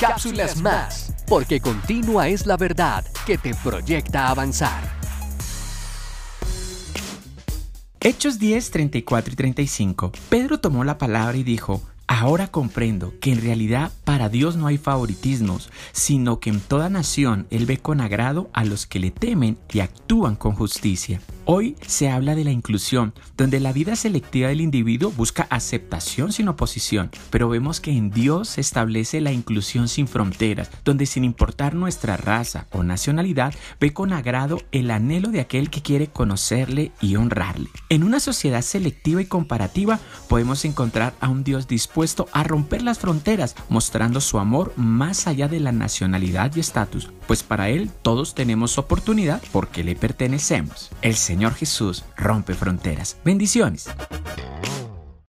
cápsulas más, porque continua es la verdad que te proyecta avanzar. Hechos 10, 34 y 35. Pedro tomó la palabra y dijo, Ahora comprendo que en realidad para Dios no hay favoritismos, sino que en toda nación Él ve con agrado a los que le temen y actúan con justicia. Hoy se habla de la inclusión, donde la vida selectiva del individuo busca aceptación sin oposición, pero vemos que en Dios se establece la inclusión sin fronteras, donde sin importar nuestra raza o nacionalidad, ve con agrado el anhelo de aquel que quiere conocerle y honrarle. En una sociedad selectiva y comparativa podemos encontrar a un Dios dispuesto a romper las fronteras, mostrando su amor más allá de la nacionalidad y estatus, pues para Él todos tenemos oportunidad porque le pertenecemos. El Señor Jesús rompe fronteras. Bendiciones.